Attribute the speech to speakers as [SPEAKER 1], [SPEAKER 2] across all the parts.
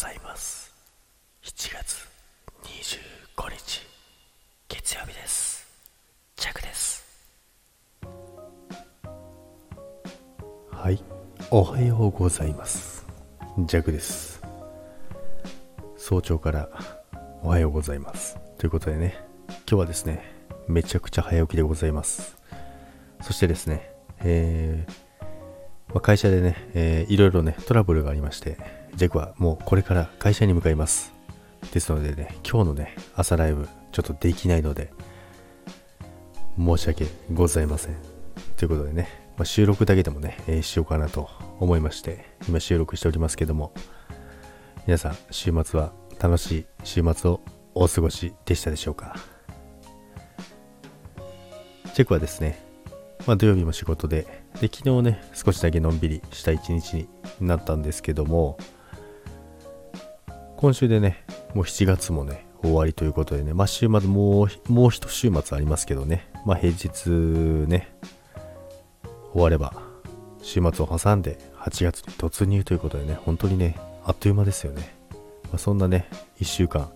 [SPEAKER 1] ざいます。7月25日月曜日です。ジャクです。はいおはようございます。ジャクです。早朝からおはようございます。ということでね今日はですねめちゃくちゃ早起きでございます。そしてですねえーまあ、会社でね、えー、いろいろね、トラブルがありまして、ジェクはもうこれから会社に向かいます。ですのでね、今日のね、朝ライブ、ちょっとできないので、申し訳ございません。ということでね、まあ、収録だけでもね、えー、しようかなと思いまして、今収録しておりますけども、皆さん、週末は楽しい週末をお過ごしでしたでしょうか？チェクはですね、まあ、土曜日も仕事でで昨日ね少しだけのんびりした一日になったんですけども今週でねもう7月もね終わりということでねまあ週末もうもう一週末ありますけどねまあ平日ね終われば週末を挟んで8月に突入ということでね本当にねあっという間ですよね、まあ、そんなね1週間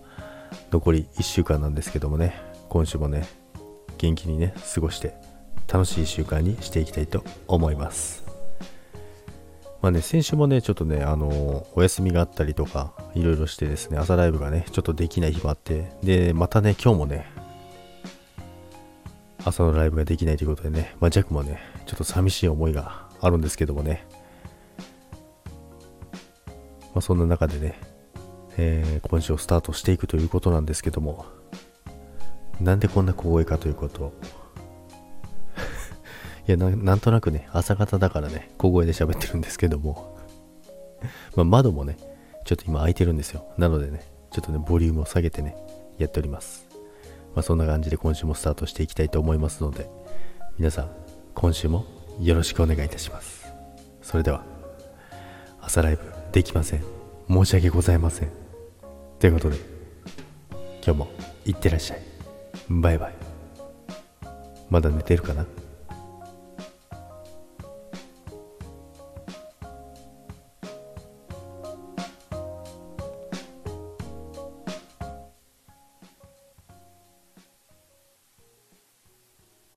[SPEAKER 1] 残り1週間なんですけどもね今週もね元気にね過ごして楽しい習慣にしていきたいと思います。まあね、先週もね、ちょっとね、あのお休みがあったりとか、いろいろしてですね、朝ライブがね、ちょっとできない日もあって、で、またね、今日もね、朝のライブができないということでね、まあ、ジャックもね、ちょっと寂しい思いがあるんですけどもね、まあ、そんな中でね、えー、今週をスタートしていくということなんですけども、なんでこんな小声かということ。いやな、なんとなくね、朝方だからね、小声で喋ってるんですけども。まあ、窓もね、ちょっと今開いてるんですよ。なのでね、ちょっとね、ボリュームを下げてね、やっております。まあ、そんな感じで今週もスタートしていきたいと思いますので、皆さん、今週もよろしくお願いいたします。それでは、朝ライブできません。申し訳ございません。ということで、今日もいってらっしゃい。バイバイ。まだ寝てるかな？